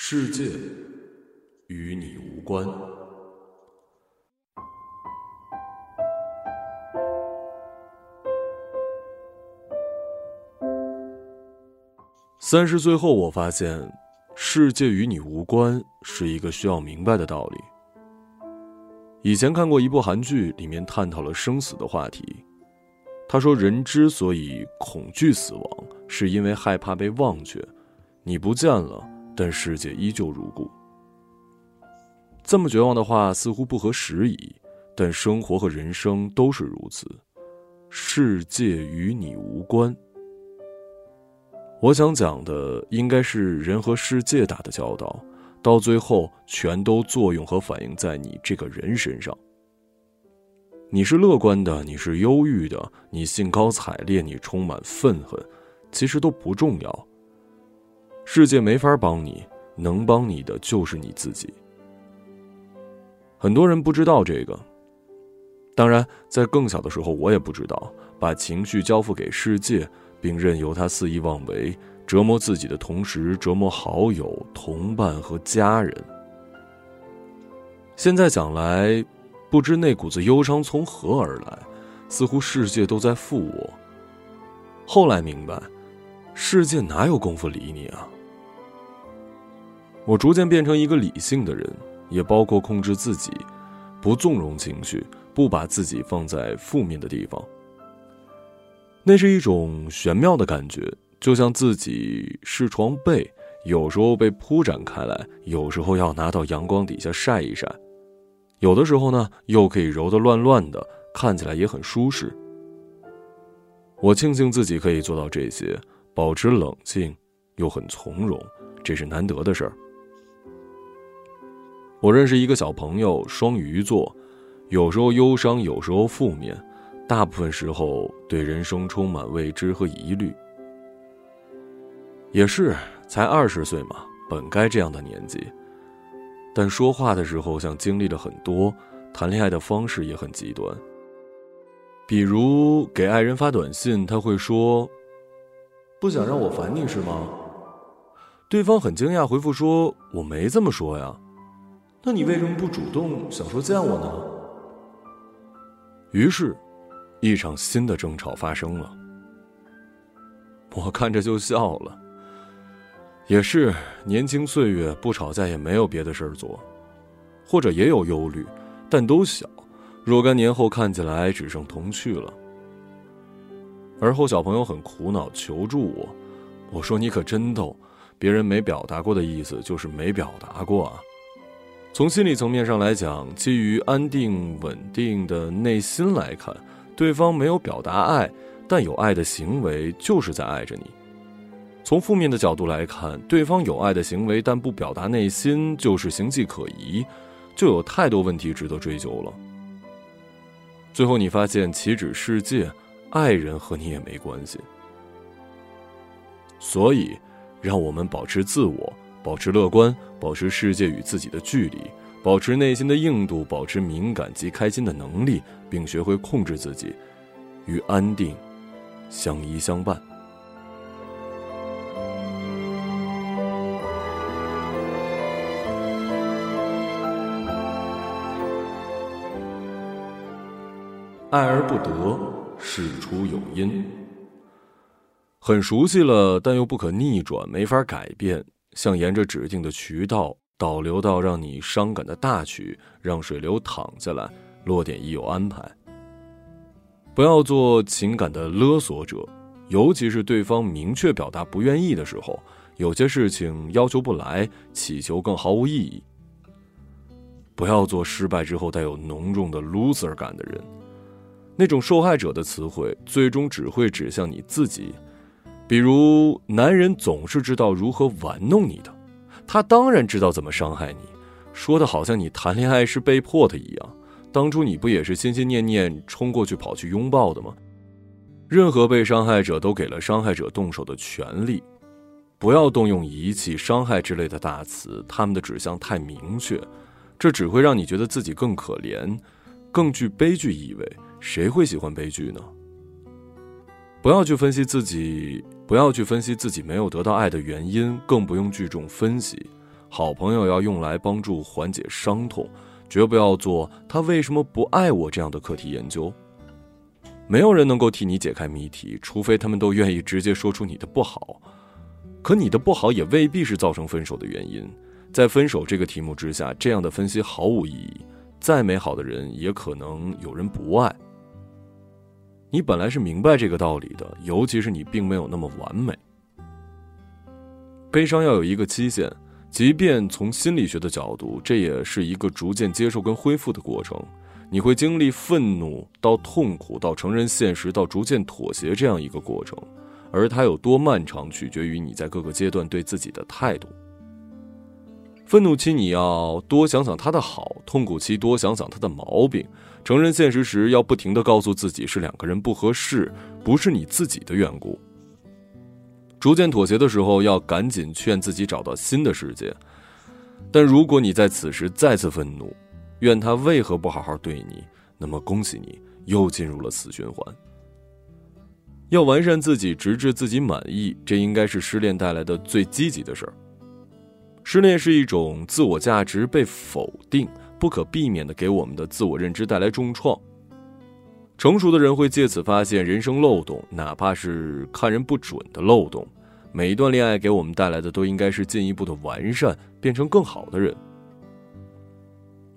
世界与你无关。三十岁后，我发现，世界与你无关是一个需要明白的道理。以前看过一部韩剧，里面探讨了生死的话题。他说，人之所以恐惧死亡，是因为害怕被忘却。你不见了，但世界依旧如故。这么绝望的话似乎不合时宜，但生活和人生都是如此。世界与你无关。我想讲的应该是人和世界打的交道，到最后全都作用和反映在你这个人身上。你是乐观的，你是忧郁的，你兴高采烈，你充满愤恨，其实都不重要。世界没法帮你，能帮你的就是你自己。很多人不知道这个，当然，在更小的时候我也不知道，把情绪交付给世界。并任由他肆意妄为，折磨自己的同时折磨好友、同伴和家人。现在想来，不知那股子忧伤从何而来，似乎世界都在负我。后来明白，世界哪有功夫理你啊？我逐渐变成一个理性的人，也包括控制自己，不纵容情绪，不把自己放在负面的地方。那是一种玄妙的感觉，就像自己是床被，有时候被铺展开来，有时候要拿到阳光底下晒一晒，有的时候呢，又可以揉得乱乱的，看起来也很舒适。我庆幸自己可以做到这些，保持冷静，又很从容，这是难得的事儿。我认识一个小朋友，双鱼座，有时候忧伤，有时候负面。大部分时候对人生充满未知和疑虑，也是才二十岁嘛，本该这样的年纪。但说话的时候像经历了很多，谈恋爱的方式也很极端。比如给爱人发短信，他会说：“不想让我烦你是吗？”对方很惊讶，回复说：“我没这么说呀。”那你为什么不主动想说见我呢？于是。一场新的争吵发生了，我看着就笑了。也是年轻岁月，不吵架也没有别的事儿做，或者也有忧虑，但都小。若干年后看起来只剩童趣了。而后小朋友很苦恼，求助我。我说：“你可真逗，别人没表达过的意思就是没表达过啊。从心理层面上来讲，基于安定稳定的内心来看。”对方没有表达爱，但有爱的行为就是在爱着你。从负面的角度来看，对方有爱的行为但不表达内心，就是形迹可疑，就有太多问题值得追究了。最后你发现，岂止世界，爱人和你也没关系。所以，让我们保持自我，保持乐观，保持世界与自己的距离。保持内心的硬度，保持敏感及开心的能力，并学会控制自己，与安定相依相伴。爱而不得，事出有因。很熟悉了，但又不可逆转，没法改变，像沿着指定的渠道。导流到让你伤感的大曲，让水流淌下来，落点已有安排。不要做情感的勒索者，尤其是对方明确表达不愿意的时候，有些事情要求不来，祈求更毫无意义。不要做失败之后带有浓重的 loser 感的人，那种受害者的词汇，最终只会指向你自己。比如，男人总是知道如何玩弄你的。他当然知道怎么伤害你，说的好像你谈恋爱是被迫的一样。当初你不也是心心念念冲过去跑去拥抱的吗？任何被伤害者都给了伤害者动手的权利，不要动用遗弃、伤害之类的大词，他们的指向太明确，这只会让你觉得自己更可怜，更具悲剧意味。谁会喜欢悲剧呢？不要去分析自己。不要去分析自己没有得到爱的原因，更不用聚众分析。好朋友要用来帮助缓解伤痛，绝不要做他为什么不爱我这样的课题研究。没有人能够替你解开谜题，除非他们都愿意直接说出你的不好。可你的不好也未必是造成分手的原因。在分手这个题目之下，这样的分析毫无意义。再美好的人，也可能有人不爱。你本来是明白这个道理的，尤其是你并没有那么完美。悲伤要有一个期限，即便从心理学的角度，这也是一个逐渐接受跟恢复的过程。你会经历愤怒到痛苦到承认现实到逐渐妥协这样一个过程，而它有多漫长，取决于你在各个阶段对自己的态度。愤怒期你要多想想他的好，痛苦期多想想他的毛病。承认现实时要不停的告诉自己是两个人不合适，不是你自己的缘故。逐渐妥协的时候要赶紧劝自己找到新的世界。但如果你在此时再次愤怒，怨他为何不好好对你，那么恭喜你又进入了死循环。要完善自己，直至自己满意，这应该是失恋带来的最积极的事儿。失恋是一种自我价值被否定，不可避免的给我们的自我认知带来重创。成熟的人会借此发现人生漏洞，哪怕是看人不准的漏洞。每一段恋爱给我们带来的都应该是进一步的完善，变成更好的人。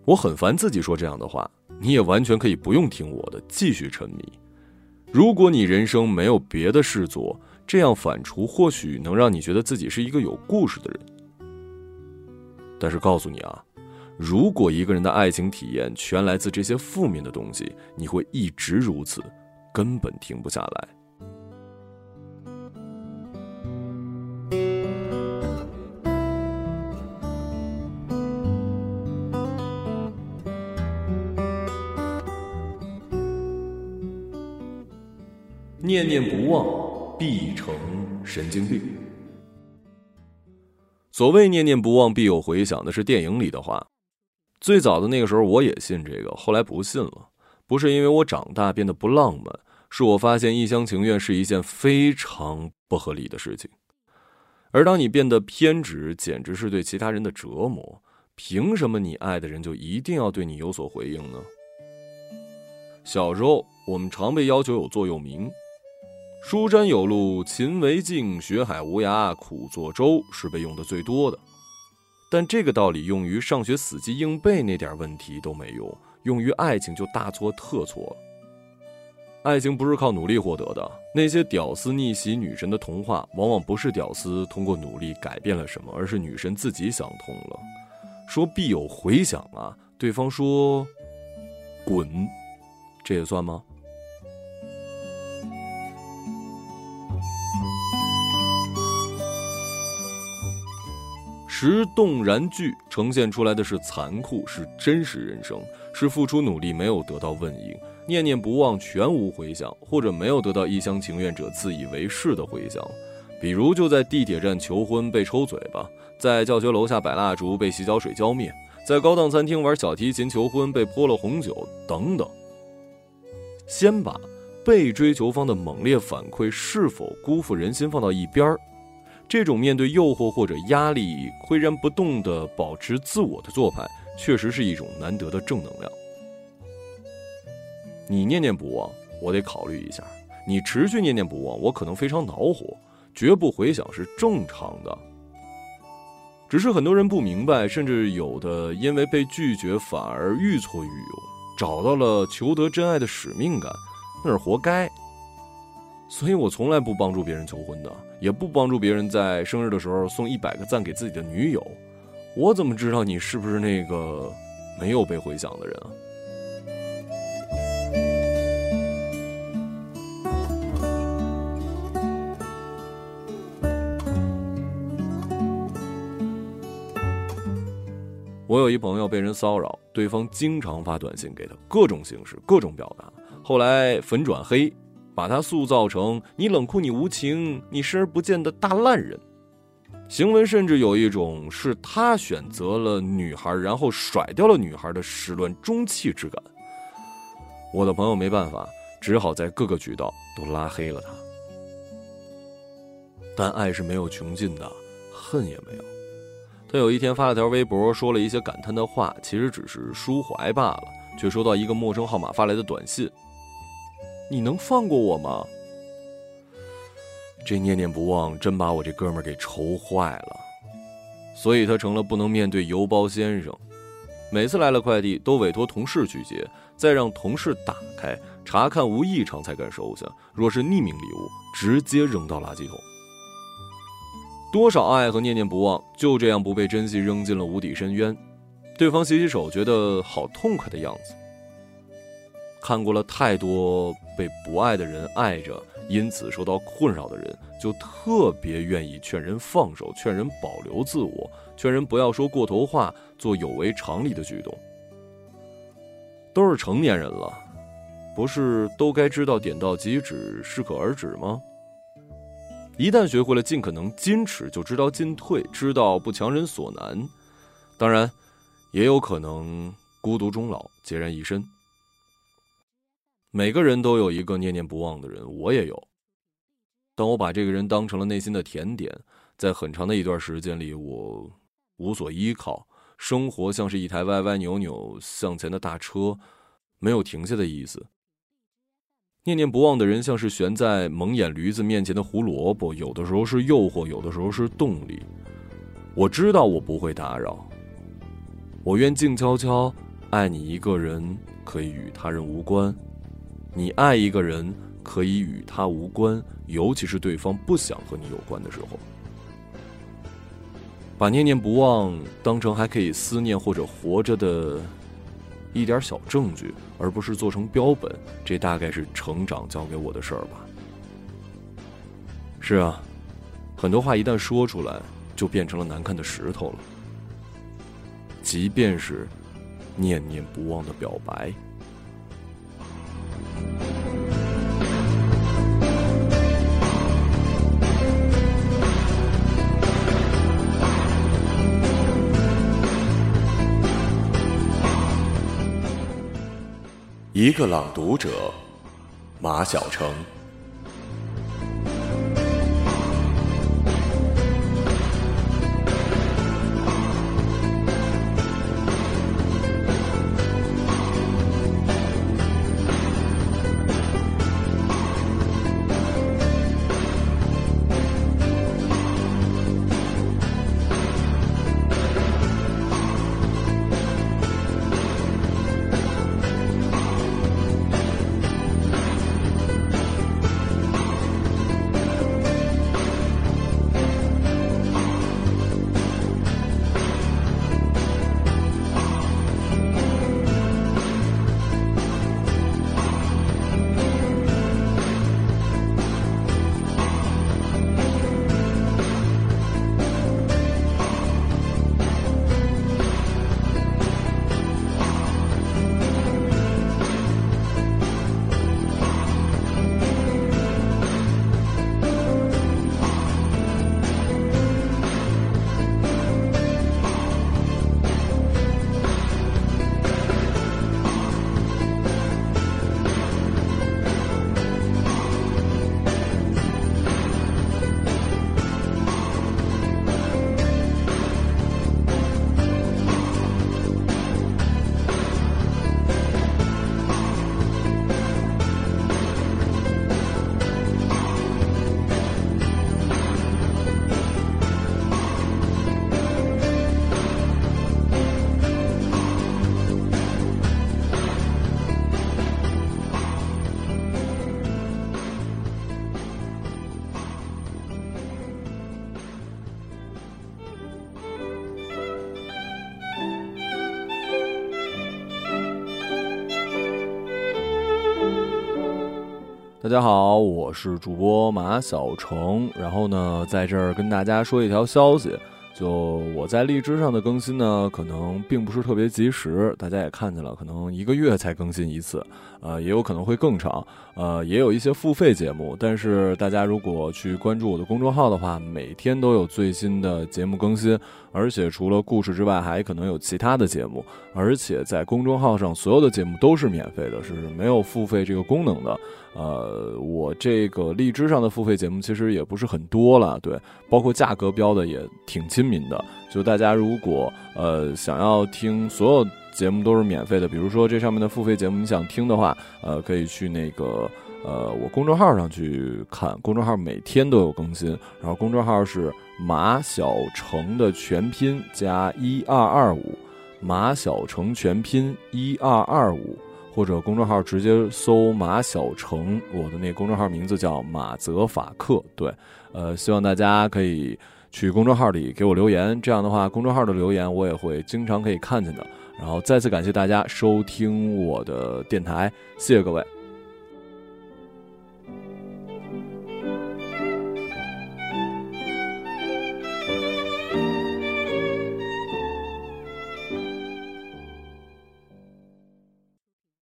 我很烦自己说这样的话，你也完全可以不用听我的，继续沉迷。如果你人生没有别的事做，这样反刍或许能让你觉得自己是一个有故事的人。但是告诉你啊，如果一个人的爱情体验全来自这些负面的东西，你会一直如此，根本停不下来。念念不忘，必成神经病。所谓念念不忘必有回响，那是电影里的话。最早的那个时候，我也信这个，后来不信了。不是因为我长大变得不浪漫，是我发现一厢情愿是一件非常不合理的事情。而当你变得偏执，简直是对其他人的折磨。凭什么你爱的人就一定要对你有所回应呢？小时候，我们常被要求有座右铭。书山有路勤为径，学海无涯苦作舟，是被用的最多的。但这个道理用于上学死记硬背那点问题都没用，用于爱情就大错特错了。爱情不是靠努力获得的，那些屌丝逆袭女神的童话，往往不是屌丝通过努力改变了什么，而是女神自己想通了，说必有回响啊。对方说滚，这也算吗？时动然剧呈现出来的是残酷，是真实人生，是付出努力没有得到问应，念念不忘全无回响，或者没有得到一厢情愿者自以为是的回响。比如就在地铁站求婚被抽嘴巴，在教学楼下摆蜡烛被洗脚水浇灭，在高档餐厅玩小提琴求婚被泼了红酒等等。先把被追求方的猛烈反馈是否辜负人心放到一边儿。这种面对诱惑或者压力岿然不动的保持自我的做派，确实是一种难得的正能量。你念念不忘，我得考虑一下；你持续念念不忘，我可能非常恼火。绝不回想是正常的，只是很多人不明白，甚至有的因为被拒绝反而愈挫愈勇，找到了求得真爱的使命感，那是活该。所以我从来不帮助别人求婚的，也不帮助别人在生日的时候送一百个赞给自己的女友。我怎么知道你是不是那个没有被回响的人啊？我有一朋友被人骚扰，对方经常发短信给他，各种形式，各种表达，后来粉转黑。把他塑造成你冷酷、你无情、你视而不见的大烂人，行文甚至有一种是他选择了女孩，然后甩掉了女孩的始乱终弃之感。我的朋友没办法，只好在各个渠道都拉黑了他。但爱是没有穷尽的，恨也没有。他有一天发了条微博，说了一些感叹的话，其实只是抒怀罢了，却收到一个陌生号码发来的短信：“你能放过我吗？”这念念不忘真把我这哥们儿给愁坏了，所以他成了不能面对邮包先生。每次来了快递，都委托同事去接，再让同事打开查看无异常才敢收下。若是匿名礼物，直接扔到垃圾桶。多少爱和念念不忘就这样不被珍惜，扔进了无底深渊。对方洗洗手，觉得好痛快的样子。看过了太多被不爱的人爱着，因此受到困扰的人，就特别愿意劝人放手，劝人保留自我，劝人不要说过头话，做有违常理的举动。都是成年人了，不是都该知道点到即止，适可而止吗？一旦学会了尽可能矜持，就知道进退，知道不强人所难。当然，也有可能孤独终老，孑然一身。每个人都有一个念念不忘的人，我也有。当我把这个人当成了内心的甜点，在很长的一段时间里，我无所依靠，生活像是一台歪歪扭扭向前的大车，没有停下的意思。念念不忘的人，像是悬在蒙眼驴子面前的胡萝卜，有的时候是诱惑，有的时候是动力。我知道我不会打扰，我愿静悄悄爱你一个人，可以与他人无关；你爱一个人，可以与他无关，尤其是对方不想和你有关的时候。把念念不忘当成还可以思念或者活着的。一点小证据，而不是做成标本，这大概是成长教给我的事儿吧。是啊，很多话一旦说出来，就变成了难看的石头了。即便是念念不忘的表白。一个朗读者，马晓成。大家好，我是主播马小成。然后呢，在这儿跟大家说一条消息，就我在荔枝上的更新呢，可能并不是特别及时。大家也看见了，可能一个月才更新一次，呃，也有可能会更长。呃，也有一些付费节目，但是大家如果去关注我的公众号的话，每天都有最新的节目更新。而且除了故事之外，还可能有其他的节目。而且在公众号上，所有的节目都是免费的，是没有付费这个功能的。呃，我这个荔枝上的付费节目其实也不是很多了，对，包括价格标的也挺清亲民的。就大家如果呃想要听所有节目都是免费的，比如说这上面的付费节目你想听的话，呃，可以去那个呃我公众号上去看，公众号每天都有更新，然后公众号是马小成的全拼加一二二五，马小成全拼一二二五。或者公众号直接搜马小成，我的那公众号名字叫马泽法克。对，呃，希望大家可以去公众号里给我留言，这样的话，公众号的留言我也会经常可以看见的。然后再次感谢大家收听我的电台，谢谢各位。